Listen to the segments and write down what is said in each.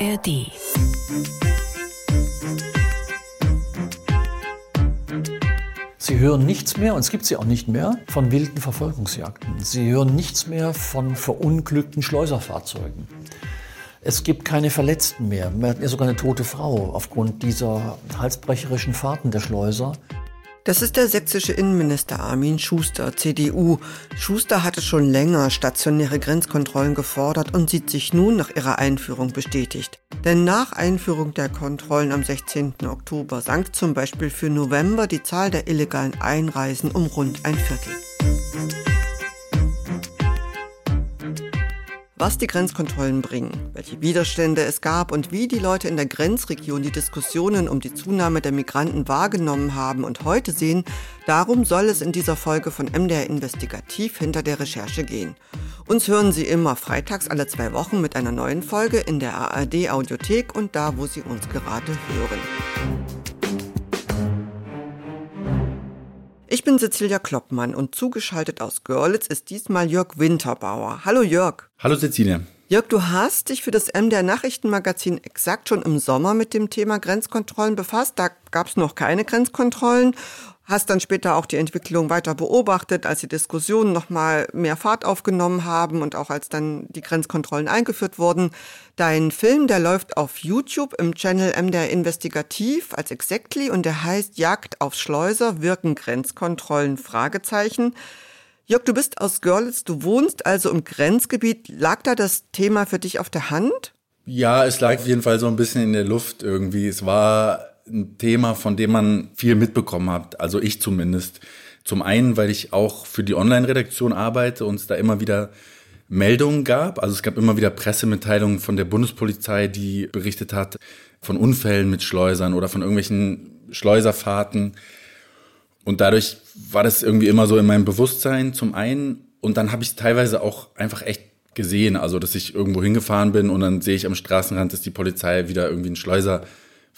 ARD. Sie hören nichts mehr, und es gibt sie auch nicht mehr, von wilden Verfolgungsjagden. Sie hören nichts mehr von verunglückten Schleuserfahrzeugen. Es gibt keine Verletzten mehr. Ja sogar eine tote Frau aufgrund dieser halsbrecherischen Fahrten der Schleuser. Das ist der sächsische Innenminister Armin Schuster, CDU. Schuster hatte schon länger stationäre Grenzkontrollen gefordert und sieht sich nun nach ihrer Einführung bestätigt. Denn nach Einführung der Kontrollen am 16. Oktober sank zum Beispiel für November die Zahl der illegalen Einreisen um rund ein Viertel. Was die Grenzkontrollen bringen, welche Widerstände es gab und wie die Leute in der Grenzregion die Diskussionen um die Zunahme der Migranten wahrgenommen haben und heute sehen, darum soll es in dieser Folge von MDR Investigativ hinter der Recherche gehen. Uns hören Sie immer freitags alle zwei Wochen mit einer neuen Folge in der ARD Audiothek und da, wo Sie uns gerade hören. Ich bin Cecilia Kloppmann und zugeschaltet aus Görlitz ist diesmal Jörg Winterbauer. Hallo Jörg. Hallo Cecilia. Jörg, du hast dich für das MDR Nachrichtenmagazin exakt schon im Sommer mit dem Thema Grenzkontrollen befasst. Da gab es noch keine Grenzkontrollen hast dann später auch die Entwicklung weiter beobachtet, als die Diskussionen nochmal mehr Fahrt aufgenommen haben und auch als dann die Grenzkontrollen eingeführt wurden. Dein Film, der läuft auf YouTube im Channel MDR Investigativ als Exactly und der heißt Jagd auf Schleuser, wirken Grenzkontrollen? Fragezeichen. Jörg, du bist aus Görlitz, du wohnst also im Grenzgebiet. Lag da das Thema für dich auf der Hand? Ja, es lag auf jeden Fall so ein bisschen in der Luft irgendwie. Es war ein Thema, von dem man viel mitbekommen hat, also ich zumindest. Zum einen, weil ich auch für die Online-Redaktion arbeite und es da immer wieder Meldungen gab. Also es gab immer wieder Pressemitteilungen von der Bundespolizei, die berichtet hat von Unfällen mit Schleusern oder von irgendwelchen Schleuserfahrten. Und dadurch war das irgendwie immer so in meinem Bewusstsein zum einen. Und dann habe ich es teilweise auch einfach echt gesehen. Also, dass ich irgendwo hingefahren bin und dann sehe ich am Straßenrand, dass die Polizei wieder irgendwie einen Schleuser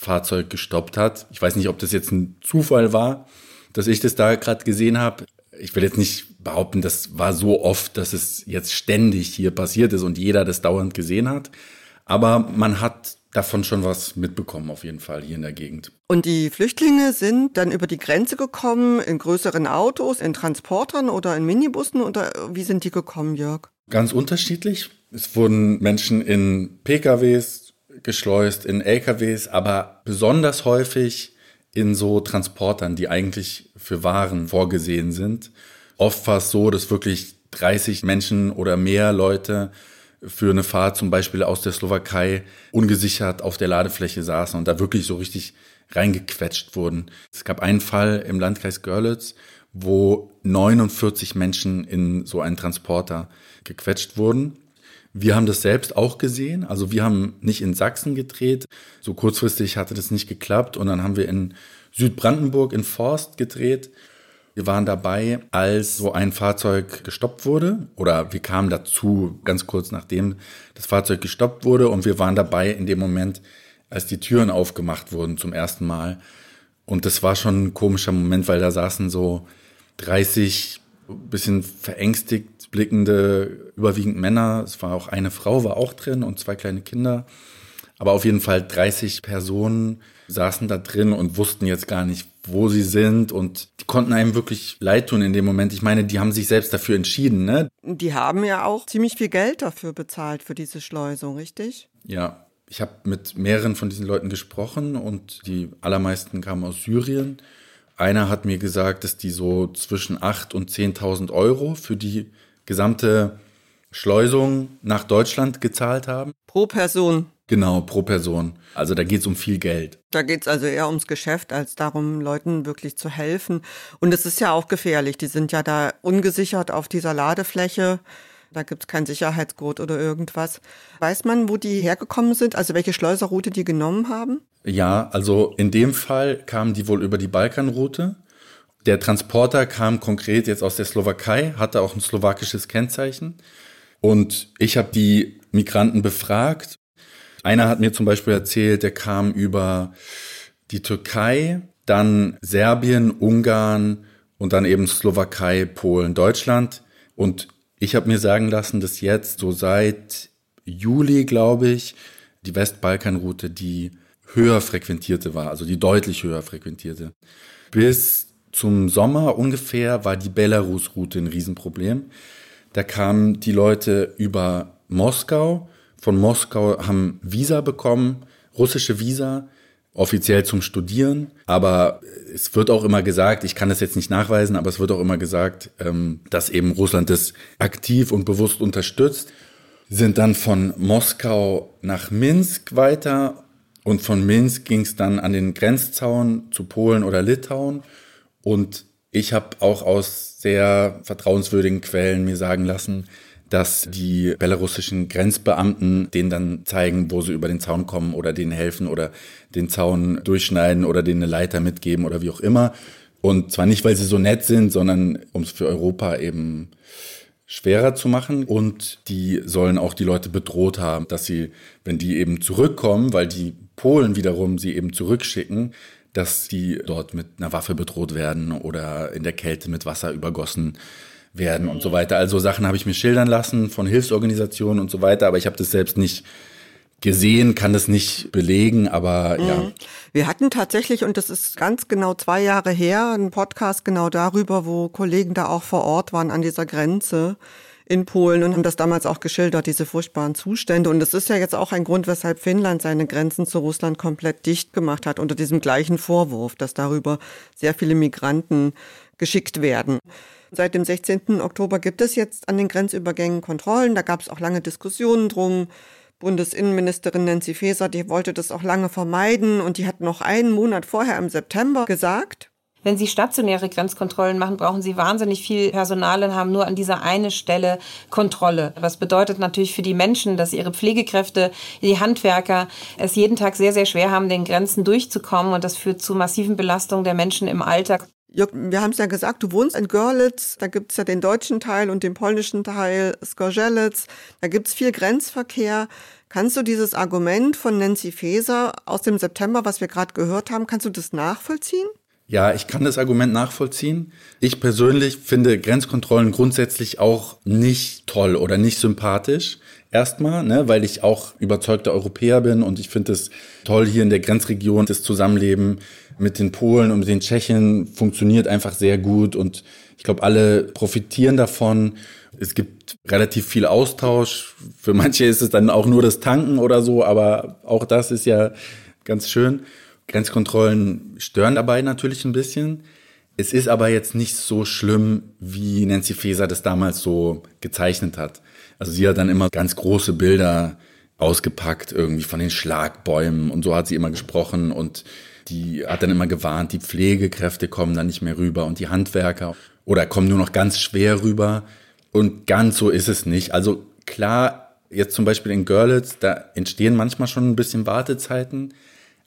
Fahrzeug gestoppt hat. Ich weiß nicht, ob das jetzt ein Zufall war, dass ich das da gerade gesehen habe. Ich will jetzt nicht behaupten, das war so oft, dass es jetzt ständig hier passiert ist und jeder das dauernd gesehen hat. Aber man hat davon schon was mitbekommen, auf jeden Fall hier in der Gegend. Und die Flüchtlinge sind dann über die Grenze gekommen, in größeren Autos, in Transportern oder in Minibussen oder wie sind die gekommen, Jörg? Ganz unterschiedlich. Es wurden Menschen in PKWs, geschleust in LKWs, aber besonders häufig in so Transportern, die eigentlich für Waren vorgesehen sind. Oft war es so, dass wirklich 30 Menschen oder mehr Leute für eine Fahrt zum Beispiel aus der Slowakei ungesichert auf der Ladefläche saßen und da wirklich so richtig reingequetscht wurden. Es gab einen Fall im Landkreis Görlitz, wo 49 Menschen in so einen Transporter gequetscht wurden. Wir haben das selbst auch gesehen. Also wir haben nicht in Sachsen gedreht. So kurzfristig hatte das nicht geklappt. Und dann haben wir in Südbrandenburg in Forst gedreht. Wir waren dabei, als so ein Fahrzeug gestoppt wurde. Oder wir kamen dazu ganz kurz nachdem das Fahrzeug gestoppt wurde. Und wir waren dabei in dem Moment, als die Türen aufgemacht wurden zum ersten Mal. Und das war schon ein komischer Moment, weil da saßen so 30 bisschen verängstigt blickende, überwiegend Männer. Es war auch eine Frau, war auch drin und zwei kleine Kinder. Aber auf jeden Fall 30 Personen saßen da drin und wussten jetzt gar nicht, wo sie sind und die konnten einem wirklich leid tun in dem Moment. Ich meine, die haben sich selbst dafür entschieden, ne? Die haben ja auch ziemlich viel Geld dafür bezahlt für diese Schleusung, richtig? Ja, ich habe mit mehreren von diesen Leuten gesprochen und die allermeisten kamen aus Syrien. Einer hat mir gesagt, dass die so zwischen 8.000 und 10.000 Euro für die gesamte Schleusung nach Deutschland gezahlt haben. Pro Person. Genau, pro Person. Also da geht es um viel Geld. Da geht es also eher ums Geschäft, als darum, Leuten wirklich zu helfen. Und es ist ja auch gefährlich. Die sind ja da ungesichert auf dieser Ladefläche. Da gibt es kein Sicherheitsgurt oder irgendwas. Weiß man, wo die hergekommen sind? Also welche Schleuserroute die genommen haben? Ja, also in dem Fall kamen die wohl über die Balkanroute. Der Transporter kam konkret jetzt aus der Slowakei, hatte auch ein slowakisches Kennzeichen. Und ich habe die Migranten befragt. Einer hat mir zum Beispiel erzählt, der kam über die Türkei, dann Serbien, Ungarn und dann eben Slowakei, Polen, Deutschland. Und ich habe mir sagen lassen, dass jetzt so seit Juli, glaube ich, die Westbalkanroute die höher frequentierte war, also die deutlich höher frequentierte. Bis zum Sommer ungefähr war die Belarus-Route ein Riesenproblem. Da kamen die Leute über Moskau. Von Moskau haben Visa bekommen, russische Visa, offiziell zum Studieren. Aber es wird auch immer gesagt, ich kann das jetzt nicht nachweisen, aber es wird auch immer gesagt, ähm, dass eben Russland das aktiv und bewusst unterstützt. Sind dann von Moskau nach Minsk weiter und von Minsk ging es dann an den Grenzzaun zu Polen oder Litauen. Und ich habe auch aus sehr vertrauenswürdigen Quellen mir sagen lassen, dass die belarussischen Grenzbeamten denen dann zeigen, wo sie über den Zaun kommen oder denen helfen oder den Zaun durchschneiden oder denen eine Leiter mitgeben oder wie auch immer. Und zwar nicht, weil sie so nett sind, sondern um es für Europa eben schwerer zu machen. Und die sollen auch die Leute bedroht haben, dass sie, wenn die eben zurückkommen, weil die Polen wiederum sie eben zurückschicken, dass die dort mit einer Waffe bedroht werden oder in der Kälte mit Wasser übergossen werden und so weiter. Also Sachen habe ich mir schildern lassen von Hilfsorganisationen und so weiter, aber ich habe das selbst nicht gesehen, kann das nicht belegen, aber mhm. ja. Wir hatten tatsächlich, und das ist ganz genau zwei Jahre her, einen Podcast genau darüber, wo Kollegen da auch vor Ort waren an dieser Grenze in Polen und haben das damals auch geschildert, diese furchtbaren Zustände. Und das ist ja jetzt auch ein Grund, weshalb Finnland seine Grenzen zu Russland komplett dicht gemacht hat, unter diesem gleichen Vorwurf, dass darüber sehr viele Migranten geschickt werden. Seit dem 16. Oktober gibt es jetzt an den Grenzübergängen Kontrollen. Da gab es auch lange Diskussionen drum. Bundesinnenministerin Nancy Faeser, die wollte das auch lange vermeiden und die hat noch einen Monat vorher im September gesagt, wenn Sie stationäre Grenzkontrollen machen, brauchen Sie wahnsinnig viel Personal und haben nur an dieser eine Stelle Kontrolle. Was bedeutet natürlich für die Menschen, dass ihre Pflegekräfte, die Handwerker es jeden Tag sehr, sehr schwer haben, den Grenzen durchzukommen und das führt zu massiven Belastungen der Menschen im Alltag. Jörg, wir haben es ja gesagt, du wohnst in Görlitz, da gibt es ja den deutschen Teil und den polnischen Teil, Skorzelec, da gibt es viel Grenzverkehr. Kannst du dieses Argument von Nancy Faeser aus dem September, was wir gerade gehört haben, kannst du das nachvollziehen? Ja, ich kann das Argument nachvollziehen. Ich persönlich finde Grenzkontrollen grundsätzlich auch nicht toll oder nicht sympathisch. Erstmal, ne, weil ich auch überzeugter Europäer bin und ich finde es toll hier in der Grenzregion. Das Zusammenleben mit den Polen und mit den Tschechen funktioniert einfach sehr gut und ich glaube, alle profitieren davon. Es gibt relativ viel Austausch. Für manche ist es dann auch nur das Tanken oder so, aber auch das ist ja ganz schön. Grenzkontrollen stören dabei natürlich ein bisschen. Es ist aber jetzt nicht so schlimm, wie Nancy Faeser das damals so gezeichnet hat. Also sie hat dann immer ganz große Bilder ausgepackt, irgendwie von den Schlagbäumen und so hat sie immer gesprochen und die hat dann immer gewarnt, die Pflegekräfte kommen dann nicht mehr rüber und die Handwerker oder kommen nur noch ganz schwer rüber. Und ganz so ist es nicht. Also klar, jetzt zum Beispiel in Görlitz, da entstehen manchmal schon ein bisschen Wartezeiten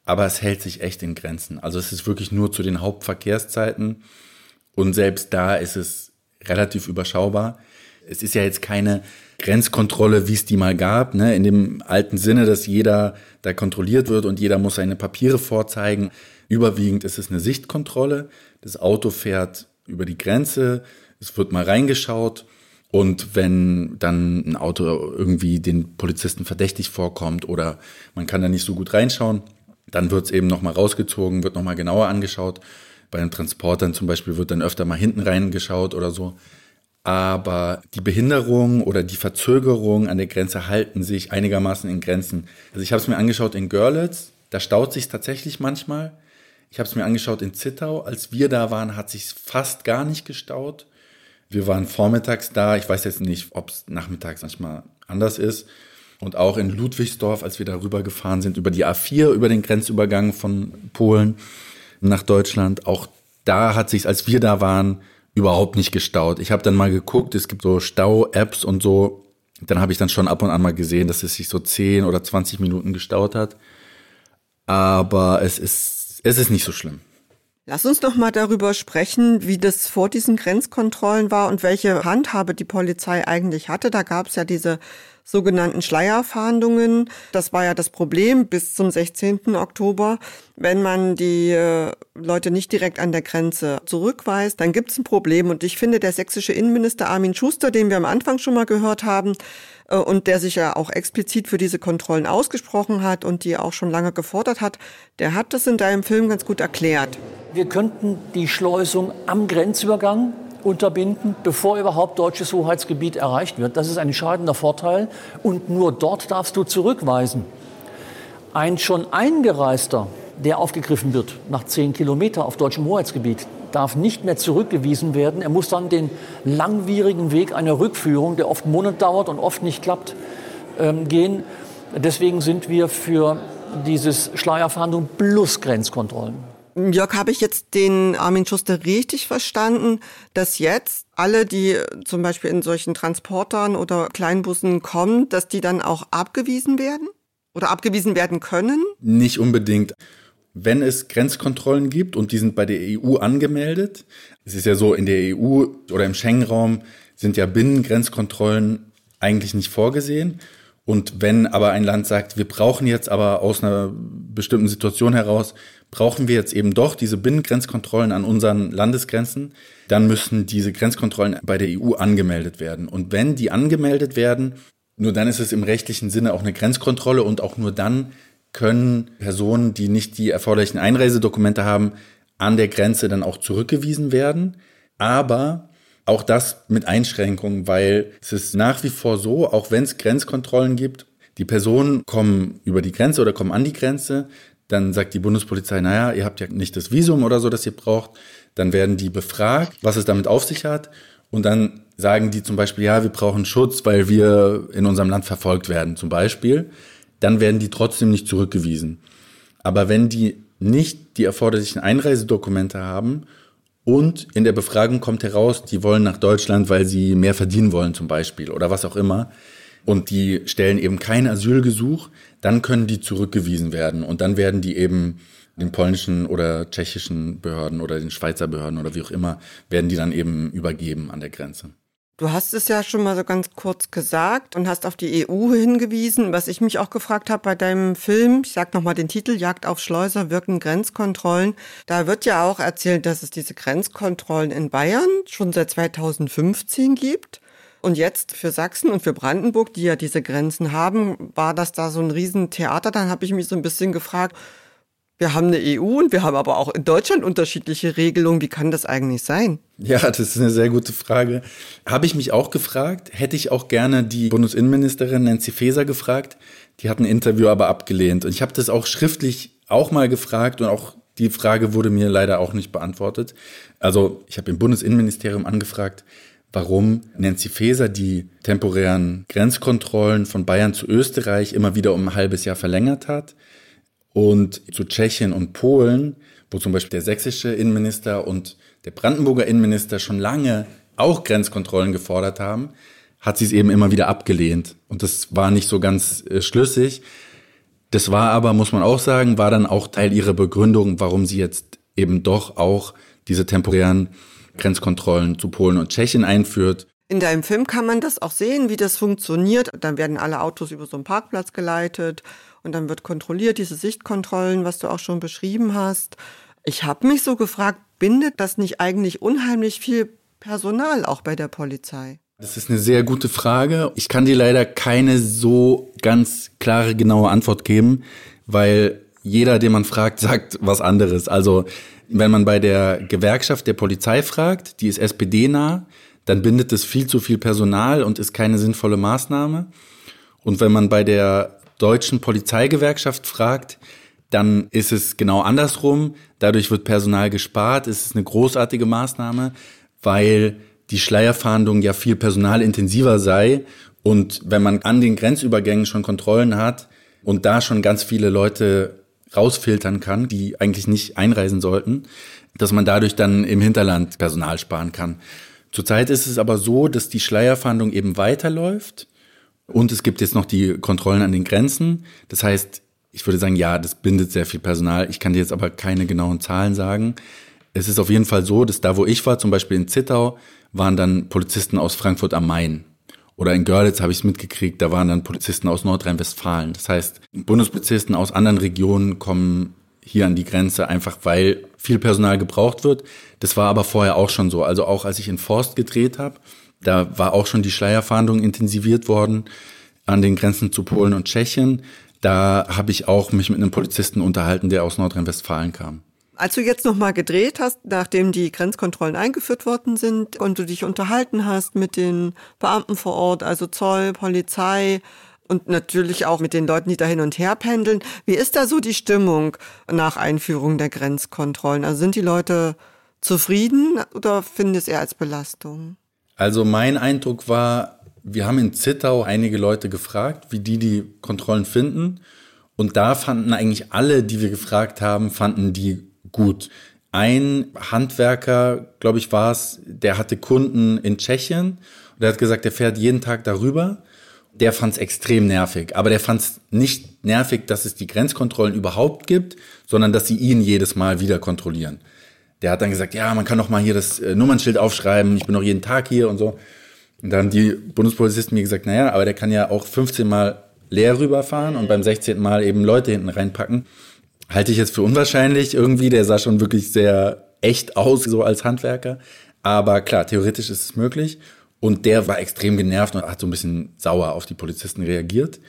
aber es hält sich echt in Grenzen. Also es ist wirklich nur zu den Hauptverkehrszeiten und selbst da ist es relativ überschaubar. Es ist ja jetzt keine Grenzkontrolle, wie es die mal gab, ne? in dem alten Sinne, dass jeder da kontrolliert wird und jeder muss seine Papiere vorzeigen. Überwiegend ist es eine Sichtkontrolle. Das Auto fährt über die Grenze, es wird mal reingeschaut und wenn dann ein Auto irgendwie den Polizisten verdächtig vorkommt oder man kann da nicht so gut reinschauen, dann wird es eben nochmal rausgezogen, wird nochmal genauer angeschaut. Bei den Transportern zum Beispiel wird dann öfter mal hinten reingeschaut oder so. Aber die Behinderung oder die Verzögerung an der Grenze halten sich einigermaßen in Grenzen. Also ich habe es mir angeschaut in Görlitz, da staut sich tatsächlich manchmal. Ich habe es mir angeschaut in Zittau. Als wir da waren, hat sich fast gar nicht gestaut. Wir waren vormittags da. Ich weiß jetzt nicht, ob es nachmittags manchmal anders ist. Und auch in Ludwigsdorf, als wir darüber gefahren sind, über die A4, über den Grenzübergang von Polen nach Deutschland, auch da hat sich, als wir da waren, überhaupt nicht gestaut. Ich habe dann mal geguckt, es gibt so Stau-Apps und so. Dann habe ich dann schon ab und an mal gesehen, dass es sich so 10 oder 20 Minuten gestaut hat. Aber es ist, es ist nicht so schlimm. Lass uns noch mal darüber sprechen, wie das vor diesen Grenzkontrollen war und welche Handhabe die Polizei eigentlich hatte. Da gab es ja diese sogenannten Schleierfahndungen. Das war ja das Problem bis zum 16. Oktober. Wenn man die äh, Leute nicht direkt an der Grenze zurückweist, dann gibt es ein Problem. Und ich finde, der sächsische Innenminister Armin Schuster, den wir am Anfang schon mal gehört haben, äh, und der sich ja auch explizit für diese Kontrollen ausgesprochen hat und die auch schon lange gefordert hat, der hat das in deinem Film ganz gut erklärt. Wir könnten die Schleusung am Grenzübergang unterbinden, bevor überhaupt deutsches Hoheitsgebiet erreicht wird. Das ist ein entscheidender Vorteil. Und nur dort darfst du zurückweisen. Ein schon eingereister, der aufgegriffen wird nach zehn Kilometern auf deutschem Hoheitsgebiet, darf nicht mehr zurückgewiesen werden. Er muss dann den langwierigen Weg einer Rückführung, der oft Monate dauert und oft nicht klappt, ähm, gehen. Deswegen sind wir für dieses Schleierfahndung plus Grenzkontrollen. Jörg, habe ich jetzt den Armin Schuster richtig verstanden, dass jetzt alle, die zum Beispiel in solchen Transportern oder Kleinbussen kommen, dass die dann auch abgewiesen werden? Oder abgewiesen werden können? Nicht unbedingt. Wenn es Grenzkontrollen gibt und die sind bei der EU angemeldet, es ist ja so, in der EU oder im Schengen-Raum sind ja Binnengrenzkontrollen eigentlich nicht vorgesehen. Und wenn aber ein Land sagt, wir brauchen jetzt aber aus einer bestimmten Situation heraus, brauchen wir jetzt eben doch diese Binnengrenzkontrollen an unseren Landesgrenzen, dann müssen diese Grenzkontrollen bei der EU angemeldet werden. Und wenn die angemeldet werden, nur dann ist es im rechtlichen Sinne auch eine Grenzkontrolle und auch nur dann können Personen, die nicht die erforderlichen Einreisedokumente haben, an der Grenze dann auch zurückgewiesen werden. Aber auch das mit Einschränkungen, weil es ist nach wie vor so, auch wenn es Grenzkontrollen gibt, die Personen kommen über die Grenze oder kommen an die Grenze, dann sagt die Bundespolizei, naja, ihr habt ja nicht das Visum oder so, das ihr braucht. Dann werden die befragt, was es damit auf sich hat. Und dann sagen die zum Beispiel, ja, wir brauchen Schutz, weil wir in unserem Land verfolgt werden, zum Beispiel. Dann werden die trotzdem nicht zurückgewiesen. Aber wenn die nicht die erforderlichen Einreisedokumente haben und in der Befragung kommt heraus, die wollen nach Deutschland, weil sie mehr verdienen wollen zum Beispiel oder was auch immer. Und die stellen eben kein Asylgesuch, dann können die zurückgewiesen werden. Und dann werden die eben den polnischen oder tschechischen Behörden oder den Schweizer Behörden oder wie auch immer, werden die dann eben übergeben an der Grenze. Du hast es ja schon mal so ganz kurz gesagt und hast auf die EU hingewiesen. Was ich mich auch gefragt habe bei deinem Film, ich sag nochmal den Titel, Jagd auf Schleuser wirken Grenzkontrollen. Da wird ja auch erzählt, dass es diese Grenzkontrollen in Bayern schon seit 2015 gibt. Und jetzt für Sachsen und für Brandenburg, die ja diese Grenzen haben, war das da so ein Riesentheater. Dann habe ich mich so ein bisschen gefragt, wir haben eine EU und wir haben aber auch in Deutschland unterschiedliche Regelungen. Wie kann das eigentlich sein? Ja, das ist eine sehr gute Frage. Habe ich mich auch gefragt. Hätte ich auch gerne die Bundesinnenministerin Nancy Faeser gefragt. Die hat ein Interview aber abgelehnt. Und ich habe das auch schriftlich auch mal gefragt und auch die Frage wurde mir leider auch nicht beantwortet. Also ich habe im Bundesinnenministerium angefragt, warum Nancy Faeser die temporären Grenzkontrollen von Bayern zu Österreich immer wieder um ein halbes Jahr verlängert hat und zu Tschechien und Polen, wo zum Beispiel der sächsische Innenminister und der Brandenburger Innenminister schon lange auch Grenzkontrollen gefordert haben, hat sie es eben immer wieder abgelehnt. Und das war nicht so ganz äh, schlüssig. Das war aber, muss man auch sagen, war dann auch Teil ihrer Begründung, warum sie jetzt eben doch auch diese temporären Grenzkontrollen zu Polen und Tschechien einführt. In deinem Film kann man das auch sehen, wie das funktioniert. Dann werden alle Autos über so einen Parkplatz geleitet und dann wird kontrolliert, diese Sichtkontrollen, was du auch schon beschrieben hast. Ich habe mich so gefragt, bindet das nicht eigentlich unheimlich viel Personal auch bei der Polizei? Das ist eine sehr gute Frage. Ich kann dir leider keine so ganz klare, genaue Antwort geben, weil jeder, den man fragt, sagt was anderes. Also wenn man bei der Gewerkschaft der Polizei fragt, die ist SPD-nah, dann bindet es viel zu viel Personal und ist keine sinnvolle Maßnahme. Und wenn man bei der deutschen Polizeigewerkschaft fragt, dann ist es genau andersrum. Dadurch wird Personal gespart. Es ist eine großartige Maßnahme, weil die Schleierfahndung ja viel personalintensiver sei. Und wenn man an den Grenzübergängen schon Kontrollen hat und da schon ganz viele Leute rausfiltern kann, die eigentlich nicht einreisen sollten, dass man dadurch dann im Hinterland Personal sparen kann. Zurzeit ist es aber so, dass die Schleierfahndung eben weiterläuft und es gibt jetzt noch die Kontrollen an den Grenzen. Das heißt, ich würde sagen, ja, das bindet sehr viel Personal. Ich kann dir jetzt aber keine genauen Zahlen sagen. Es ist auf jeden Fall so, dass da, wo ich war, zum Beispiel in Zittau, waren dann Polizisten aus Frankfurt am Main. Oder in Görlitz habe ich es mitgekriegt, da waren dann Polizisten aus Nordrhein-Westfalen. Das heißt, Bundespolizisten aus anderen Regionen kommen hier an die Grenze, einfach weil viel Personal gebraucht wird. Das war aber vorher auch schon so. Also auch als ich in Forst gedreht habe, da war auch schon die Schleierfahndung intensiviert worden an den Grenzen zu Polen und Tschechien. Da habe ich auch mich mit einem Polizisten unterhalten, der aus Nordrhein-Westfalen kam. Als du jetzt nochmal gedreht hast, nachdem die Grenzkontrollen eingeführt worden sind und du dich unterhalten hast mit den Beamten vor Ort, also Zoll, Polizei und natürlich auch mit den Leuten, die da hin und her pendeln, wie ist da so die Stimmung nach Einführung der Grenzkontrollen? Also sind die Leute zufrieden oder finden es eher als Belastung? Also mein Eindruck war, wir haben in Zittau einige Leute gefragt, wie die die Kontrollen finden. Und da fanden eigentlich alle, die wir gefragt haben, fanden die gut. Ein Handwerker, glaube ich, war es, der hatte Kunden in Tschechien und der hat gesagt, der fährt jeden Tag darüber. Der fand es extrem nervig. Aber der fand es nicht nervig, dass es die Grenzkontrollen überhaupt gibt, sondern dass sie ihn jedes Mal wieder kontrollieren. Der hat dann gesagt, ja, man kann doch mal hier das äh, Nummernschild aufschreiben, ich bin doch jeden Tag hier und so. Und da haben die Bundespolizisten mir gesagt, naja, aber der kann ja auch 15 Mal leer rüberfahren und beim 16. Mal eben Leute hinten reinpacken halte ich jetzt für unwahrscheinlich irgendwie. Der sah schon wirklich sehr echt aus, so als Handwerker. Aber klar, theoretisch ist es möglich. Und der war extrem genervt und hat so ein bisschen sauer auf die Polizisten reagiert.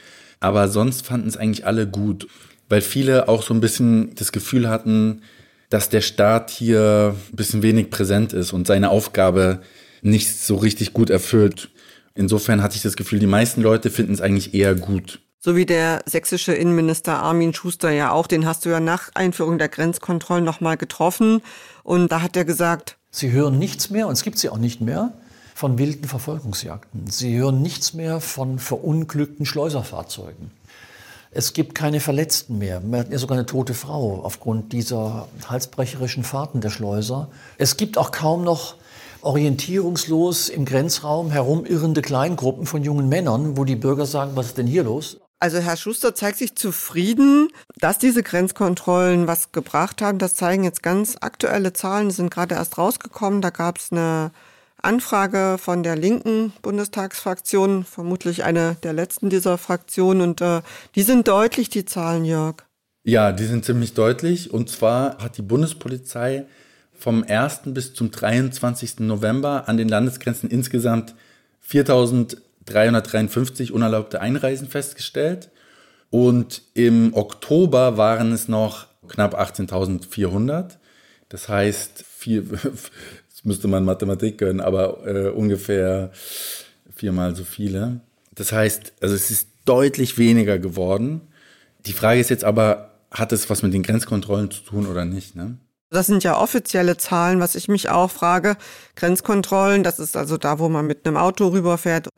Aber sonst fanden es eigentlich alle gut, weil viele auch so ein bisschen das Gefühl hatten, dass der Staat hier ein bisschen wenig präsent ist und seine Aufgabe nicht so richtig gut erfüllt. Insofern hatte ich das Gefühl, die meisten Leute finden es eigentlich eher gut so wie der sächsische Innenminister Armin Schuster ja auch, den hast du ja nach Einführung der Grenzkontrollen nochmal getroffen und da hat er gesagt, Sie hören nichts mehr, und es gibt sie auch nicht mehr, von wilden Verfolgungsjagden. Sie hören nichts mehr von verunglückten Schleuserfahrzeugen. Es gibt keine Verletzten mehr. Wir hatten ja sogar eine tote Frau aufgrund dieser halsbrecherischen Fahrten der Schleuser. Es gibt auch kaum noch orientierungslos im Grenzraum herumirrende Kleingruppen von jungen Männern, wo die Bürger sagen, was ist denn hier los? Also Herr Schuster zeigt sich zufrieden, dass diese Grenzkontrollen was gebracht haben. Das zeigen jetzt ganz aktuelle Zahlen, die sind gerade erst rausgekommen. Da gab es eine Anfrage von der linken Bundestagsfraktion, vermutlich eine der letzten dieser Fraktionen. Und äh, die sind deutlich, die Zahlen, Jörg. Ja, die sind ziemlich deutlich. Und zwar hat die Bundespolizei vom 1. bis zum 23. November an den Landesgrenzen insgesamt 4000 353 unerlaubte Einreisen festgestellt. Und im Oktober waren es noch knapp 18.400. Das heißt, vier, müsste man Mathematik können, aber äh, ungefähr viermal so viele. Das heißt, also es ist deutlich weniger geworden. Die Frage ist jetzt aber, hat es was mit den Grenzkontrollen zu tun oder nicht? Ne? Das sind ja offizielle Zahlen, was ich mich auch frage. Grenzkontrollen, das ist also da, wo man mit einem Auto rüberfährt.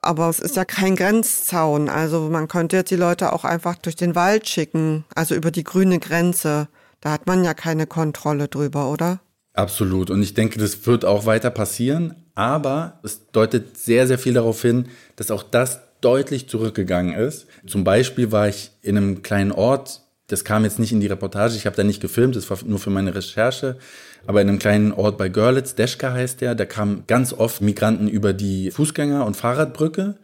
Aber es ist ja kein Grenzzaun. Also man könnte jetzt die Leute auch einfach durch den Wald schicken, also über die grüne Grenze. Da hat man ja keine Kontrolle drüber, oder? Absolut. Und ich denke, das wird auch weiter passieren. Aber es deutet sehr, sehr viel darauf hin, dass auch das deutlich zurückgegangen ist. Zum Beispiel war ich in einem kleinen Ort, das kam jetzt nicht in die Reportage, ich habe da nicht gefilmt, das war nur für meine Recherche, aber in einem kleinen Ort bei Görlitz, Deschka heißt der, da kamen ganz oft Migranten über die Fußgänger- und Fahrradbrücke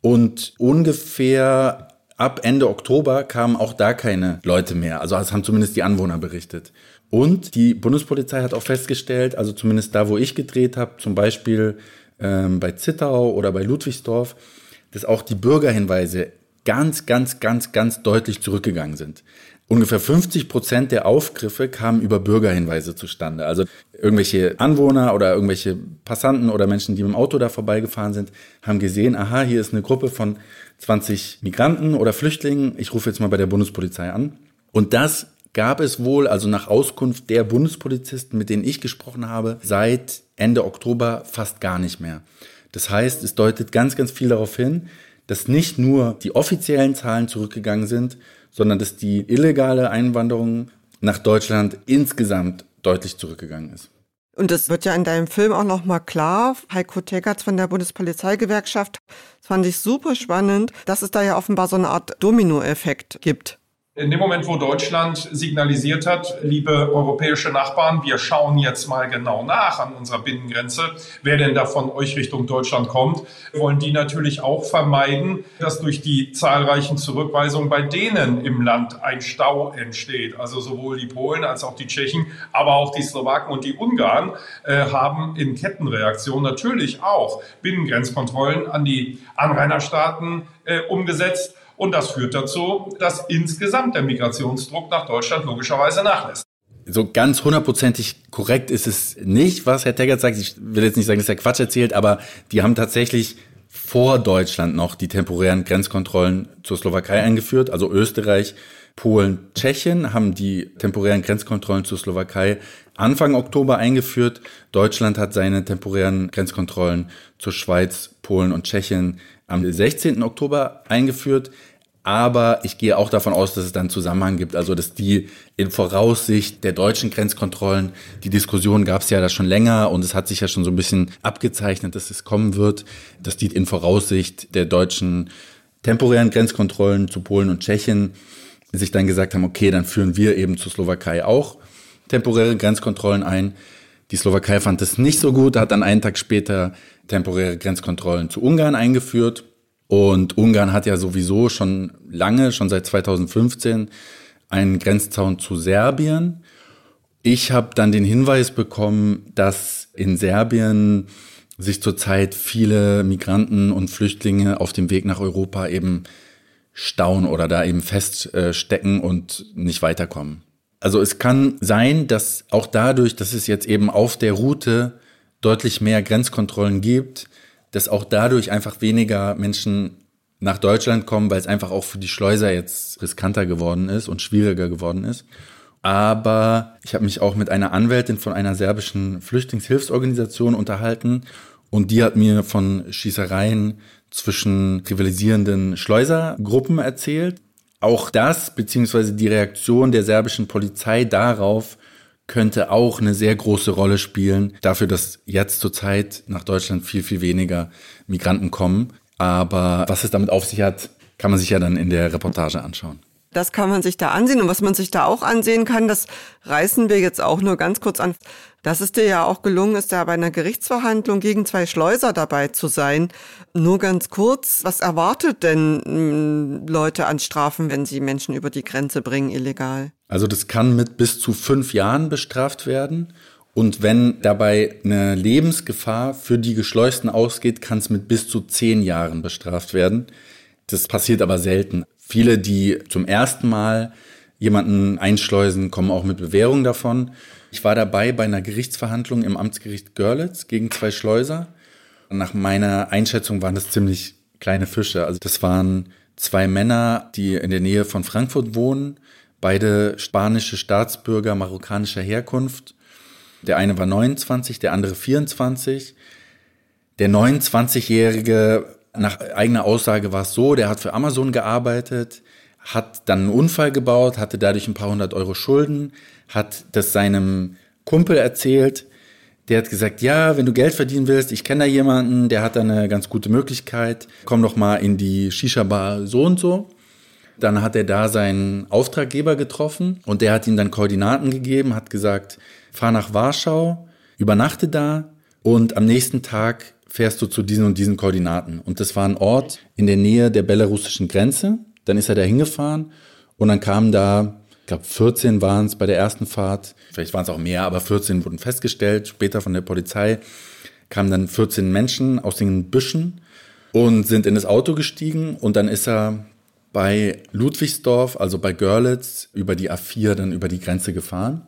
und ungefähr ab Ende Oktober kamen auch da keine Leute mehr. Also das haben zumindest die Anwohner berichtet. Und die Bundespolizei hat auch festgestellt, also zumindest da, wo ich gedreht habe, zum Beispiel ähm, bei Zittau oder bei Ludwigsdorf, dass auch die Bürgerhinweise ganz, ganz, ganz, ganz deutlich zurückgegangen sind. Ungefähr 50 Prozent der Aufgriffe kamen über Bürgerhinweise zustande. Also irgendwelche Anwohner oder irgendwelche Passanten oder Menschen, die mit dem Auto da vorbeigefahren sind, haben gesehen, aha, hier ist eine Gruppe von 20 Migranten oder Flüchtlingen. Ich rufe jetzt mal bei der Bundespolizei an. Und das gab es wohl, also nach Auskunft der Bundespolizisten, mit denen ich gesprochen habe, seit Ende Oktober fast gar nicht mehr. Das heißt, es deutet ganz, ganz viel darauf hin, dass nicht nur die offiziellen Zahlen zurückgegangen sind, sondern dass die illegale Einwanderung nach Deutschland insgesamt deutlich zurückgegangen ist. Und das wird ja in deinem Film auch nochmal klar. Heiko Tegertz von der Bundespolizeigewerkschaft. Das fand ich super spannend, dass es da ja offenbar so eine Art Dominoeffekt gibt. In dem Moment, wo Deutschland signalisiert hat, liebe europäische Nachbarn, wir schauen jetzt mal genau nach an unserer Binnengrenze, wer denn da von euch Richtung Deutschland kommt, wollen die natürlich auch vermeiden, dass durch die zahlreichen Zurückweisungen bei denen im Land ein Stau entsteht. Also sowohl die Polen als auch die Tschechen, aber auch die Slowaken und die Ungarn äh, haben in Kettenreaktion natürlich auch Binnengrenzkontrollen an die Anrainerstaaten äh, umgesetzt. Und das führt dazu, dass insgesamt der Migrationsdruck nach Deutschland logischerweise nachlässt. So ganz hundertprozentig korrekt ist es nicht, was Herr Teggert sagt. Ich will jetzt nicht sagen, dass er Quatsch erzählt, aber die haben tatsächlich vor Deutschland noch die temporären Grenzkontrollen zur Slowakei eingeführt. Also Österreich, Polen, Tschechien haben die temporären Grenzkontrollen zur Slowakei Anfang Oktober eingeführt. Deutschland hat seine temporären Grenzkontrollen zur Schweiz, Polen und Tschechien am 16. Oktober eingeführt. Aber ich gehe auch davon aus, dass es dann Zusammenhang gibt, also dass die in Voraussicht der deutschen Grenzkontrollen, die Diskussion gab es ja da schon länger und es hat sich ja schon so ein bisschen abgezeichnet, dass es kommen wird, dass die in Voraussicht der deutschen temporären Grenzkontrollen zu Polen und Tschechien sich dann gesagt haben, okay, dann führen wir eben zur Slowakei auch temporäre Grenzkontrollen ein. Die Slowakei fand das nicht so gut, hat dann einen Tag später temporäre Grenzkontrollen zu Ungarn eingeführt. Und Ungarn hat ja sowieso schon lange, schon seit 2015, einen Grenzzaun zu Serbien. Ich habe dann den Hinweis bekommen, dass in Serbien sich zurzeit viele Migranten und Flüchtlinge auf dem Weg nach Europa eben stauen oder da eben feststecken und nicht weiterkommen. Also es kann sein, dass auch dadurch, dass es jetzt eben auf der Route deutlich mehr Grenzkontrollen gibt, dass auch dadurch einfach weniger Menschen nach Deutschland kommen, weil es einfach auch für die Schleuser jetzt riskanter geworden ist und schwieriger geworden ist. Aber ich habe mich auch mit einer Anwältin von einer serbischen Flüchtlingshilfsorganisation unterhalten und die hat mir von Schießereien zwischen rivalisierenden Schleusergruppen erzählt. Auch das, beziehungsweise die Reaktion der serbischen Polizei darauf, könnte auch eine sehr große Rolle spielen, dafür, dass jetzt zurzeit nach Deutschland viel, viel weniger Migranten kommen. Aber was es damit auf sich hat, kann man sich ja dann in der Reportage anschauen. Das kann man sich da ansehen. Und was man sich da auch ansehen kann, das reißen wir jetzt auch nur ganz kurz an. Dass es dir ja auch gelungen ist, da bei einer Gerichtsverhandlung gegen zwei Schleuser dabei zu sein. Nur ganz kurz, was erwartet denn hm, Leute an Strafen, wenn sie Menschen über die Grenze bringen, illegal? Also das kann mit bis zu fünf Jahren bestraft werden. Und wenn dabei eine Lebensgefahr für die Geschleusten ausgeht, kann es mit bis zu zehn Jahren bestraft werden. Das passiert aber selten. Viele, die zum ersten Mal jemanden einschleusen, kommen auch mit Bewährung davon. Ich war dabei bei einer Gerichtsverhandlung im Amtsgericht Görlitz gegen zwei Schleuser. Nach meiner Einschätzung waren das ziemlich kleine Fische. Also das waren zwei Männer, die in der Nähe von Frankfurt wohnen, beide spanische Staatsbürger marokkanischer Herkunft. Der eine war 29, der andere 24. Der 29-Jährige nach eigener Aussage war es so, der hat für Amazon gearbeitet, hat dann einen Unfall gebaut, hatte dadurch ein paar hundert Euro Schulden, hat das seinem Kumpel erzählt. Der hat gesagt, ja, wenn du Geld verdienen willst, ich kenne da jemanden, der hat da eine ganz gute Möglichkeit. Komm doch mal in die Shisha-Bar so und so. Dann hat er da seinen Auftraggeber getroffen und der hat ihm dann Koordinaten gegeben, hat gesagt, fahr nach Warschau, übernachte da und am nächsten Tag fährst du zu diesen und diesen Koordinaten. Und das war ein Ort in der Nähe der belarussischen Grenze. Dann ist er da hingefahren und dann kamen da, ich glaube 14 waren es bei der ersten Fahrt, vielleicht waren es auch mehr, aber 14 wurden festgestellt. Später von der Polizei kamen dann 14 Menschen aus den Büschen und sind in das Auto gestiegen und dann ist er bei Ludwigsdorf, also bei Görlitz, über die A4 dann über die Grenze gefahren.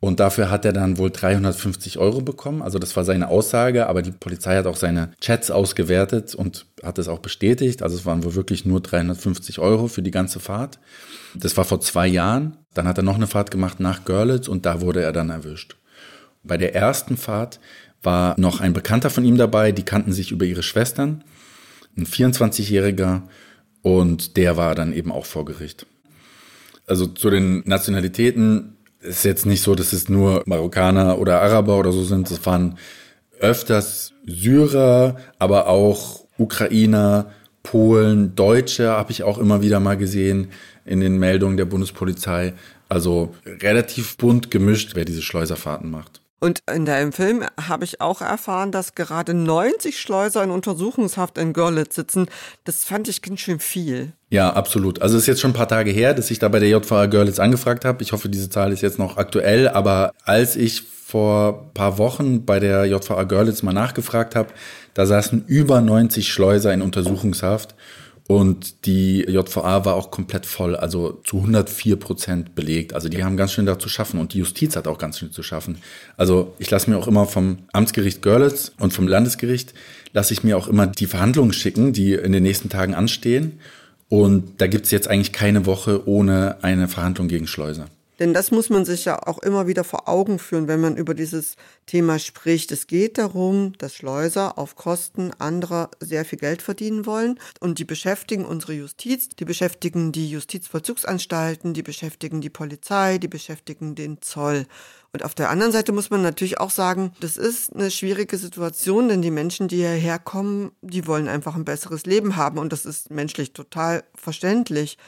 Und dafür hat er dann wohl 350 Euro bekommen. Also das war seine Aussage, aber die Polizei hat auch seine Chats ausgewertet und hat es auch bestätigt. Also es waren wohl wirklich nur 350 Euro für die ganze Fahrt. Das war vor zwei Jahren. Dann hat er noch eine Fahrt gemacht nach Görlitz und da wurde er dann erwischt. Bei der ersten Fahrt war noch ein Bekannter von ihm dabei, die kannten sich über ihre Schwestern, ein 24-Jähriger und der war dann eben auch vor Gericht. Also zu den Nationalitäten ist jetzt nicht so, dass es nur Marokkaner oder Araber oder so sind. Es waren öfters Syrer, aber auch Ukrainer, Polen, Deutsche habe ich auch immer wieder mal gesehen in den Meldungen der Bundespolizei. Also relativ bunt gemischt, wer diese Schleuserfahrten macht. Und in deinem Film habe ich auch erfahren, dass gerade 90 Schleuser in Untersuchungshaft in Görlitz sitzen. Das fand ich ganz schön viel. Ja, absolut. Also es ist jetzt schon ein paar Tage her, dass ich da bei der JVA Görlitz angefragt habe. Ich hoffe, diese Zahl ist jetzt noch aktuell. Aber als ich vor paar Wochen bei der JVA Görlitz mal nachgefragt habe, da saßen über 90 Schleuser in Untersuchungshaft. Und die JVA war auch komplett voll, also zu 104 Prozent belegt. Also die haben ganz schön da zu schaffen und die Justiz hat auch ganz schön zu schaffen. Also ich lasse mir auch immer vom Amtsgericht Görlitz und vom Landesgericht, lasse ich mir auch immer die Verhandlungen schicken, die in den nächsten Tagen anstehen. Und da gibt's jetzt eigentlich keine Woche ohne eine Verhandlung gegen Schleuser. Denn das muss man sich ja auch immer wieder vor Augen führen, wenn man über dieses Thema spricht. Es geht darum, dass Schleuser auf Kosten anderer sehr viel Geld verdienen wollen. Und die beschäftigen unsere Justiz, die beschäftigen die Justizvollzugsanstalten, die beschäftigen die Polizei, die beschäftigen den Zoll. Und auf der anderen Seite muss man natürlich auch sagen, das ist eine schwierige Situation, denn die Menschen, die hierher kommen, die wollen einfach ein besseres Leben haben und das ist menschlich total verständlich.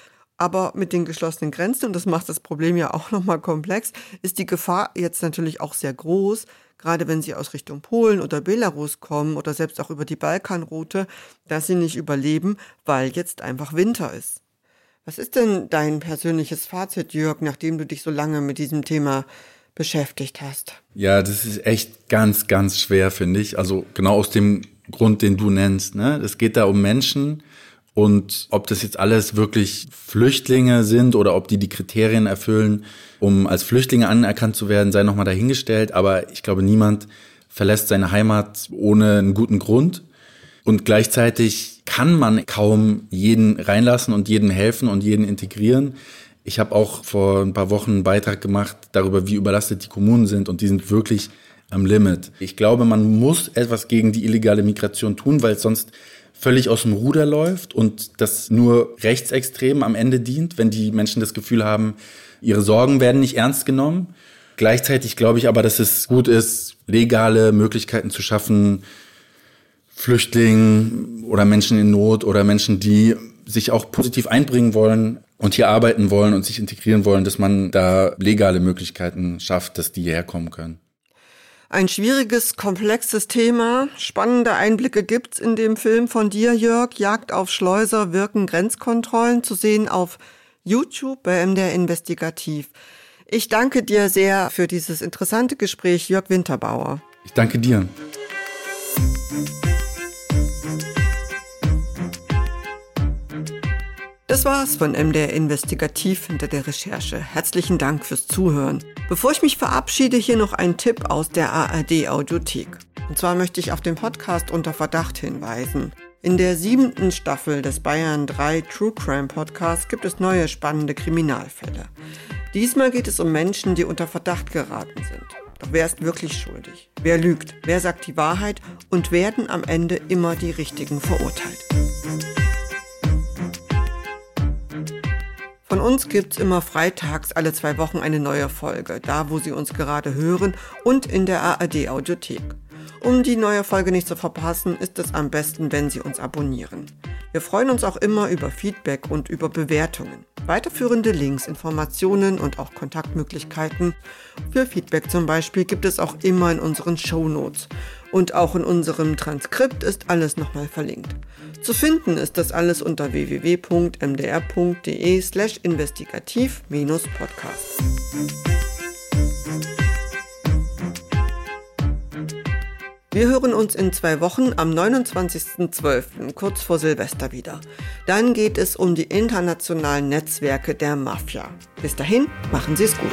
Aber mit den geschlossenen Grenzen, und das macht das Problem ja auch nochmal komplex, ist die Gefahr jetzt natürlich auch sehr groß, gerade wenn sie aus Richtung Polen oder Belarus kommen oder selbst auch über die Balkanroute, dass sie nicht überleben, weil jetzt einfach Winter ist. Was ist denn dein persönliches Fazit, Jörg, nachdem du dich so lange mit diesem Thema beschäftigt hast? Ja, das ist echt ganz, ganz schwer, finde ich. Also genau aus dem Grund, den du nennst. Ne? Es geht da um Menschen, und ob das jetzt alles wirklich Flüchtlinge sind oder ob die die Kriterien erfüllen, um als Flüchtlinge anerkannt zu werden, sei nochmal dahingestellt. Aber ich glaube, niemand verlässt seine Heimat ohne einen guten Grund. Und gleichzeitig kann man kaum jeden reinlassen und jedem helfen und jeden integrieren. Ich habe auch vor ein paar Wochen einen Beitrag gemacht darüber, wie überlastet die Kommunen sind und die sind wirklich am Limit. Ich glaube, man muss etwas gegen die illegale Migration tun, weil sonst völlig aus dem Ruder läuft und das nur rechtsextrem am Ende dient, wenn die Menschen das Gefühl haben, ihre Sorgen werden nicht ernst genommen. Gleichzeitig glaube ich aber, dass es gut ist, legale Möglichkeiten zu schaffen, Flüchtlingen oder Menschen in Not oder Menschen, die sich auch positiv einbringen wollen und hier arbeiten wollen und sich integrieren wollen, dass man da legale Möglichkeiten schafft, dass die hierher kommen können. Ein schwieriges, komplexes Thema. Spannende Einblicke gibt's in dem Film von dir, Jörg. Jagd auf Schleuser wirken Grenzkontrollen zu sehen auf YouTube bei MDR Investigativ. Ich danke dir sehr für dieses interessante Gespräch, Jörg Winterbauer. Ich danke dir. Das war's von MDR Investigativ hinter der Recherche. Herzlichen Dank fürs Zuhören. Bevor ich mich verabschiede, hier noch ein Tipp aus der ARD Audiothek. Und zwar möchte ich auf den Podcast Unter Verdacht hinweisen. In der siebten Staffel des Bayern 3 True Crime Podcasts gibt es neue spannende Kriminalfälle. Diesmal geht es um Menschen, die unter Verdacht geraten sind. Doch wer ist wirklich schuldig? Wer lügt? Wer sagt die Wahrheit? Und werden am Ende immer die Richtigen verurteilt? Von uns gibt's immer freitags alle zwei Wochen eine neue Folge, da wo Sie uns gerade hören und in der ARD Audiothek. Um die neue Folge nicht zu verpassen, ist es am besten, wenn Sie uns abonnieren. Wir freuen uns auch immer über Feedback und über Bewertungen. Weiterführende Links, Informationen und auch Kontaktmöglichkeiten für Feedback zum Beispiel gibt es auch immer in unseren Show Notes. Und auch in unserem Transkript ist alles nochmal verlinkt. Zu finden ist das alles unter www.mdr.de slash investigativ-podcast. Wir hören uns in zwei Wochen am 29.12., kurz vor Silvester wieder. Dann geht es um die internationalen Netzwerke der Mafia. Bis dahin, machen Sie es gut.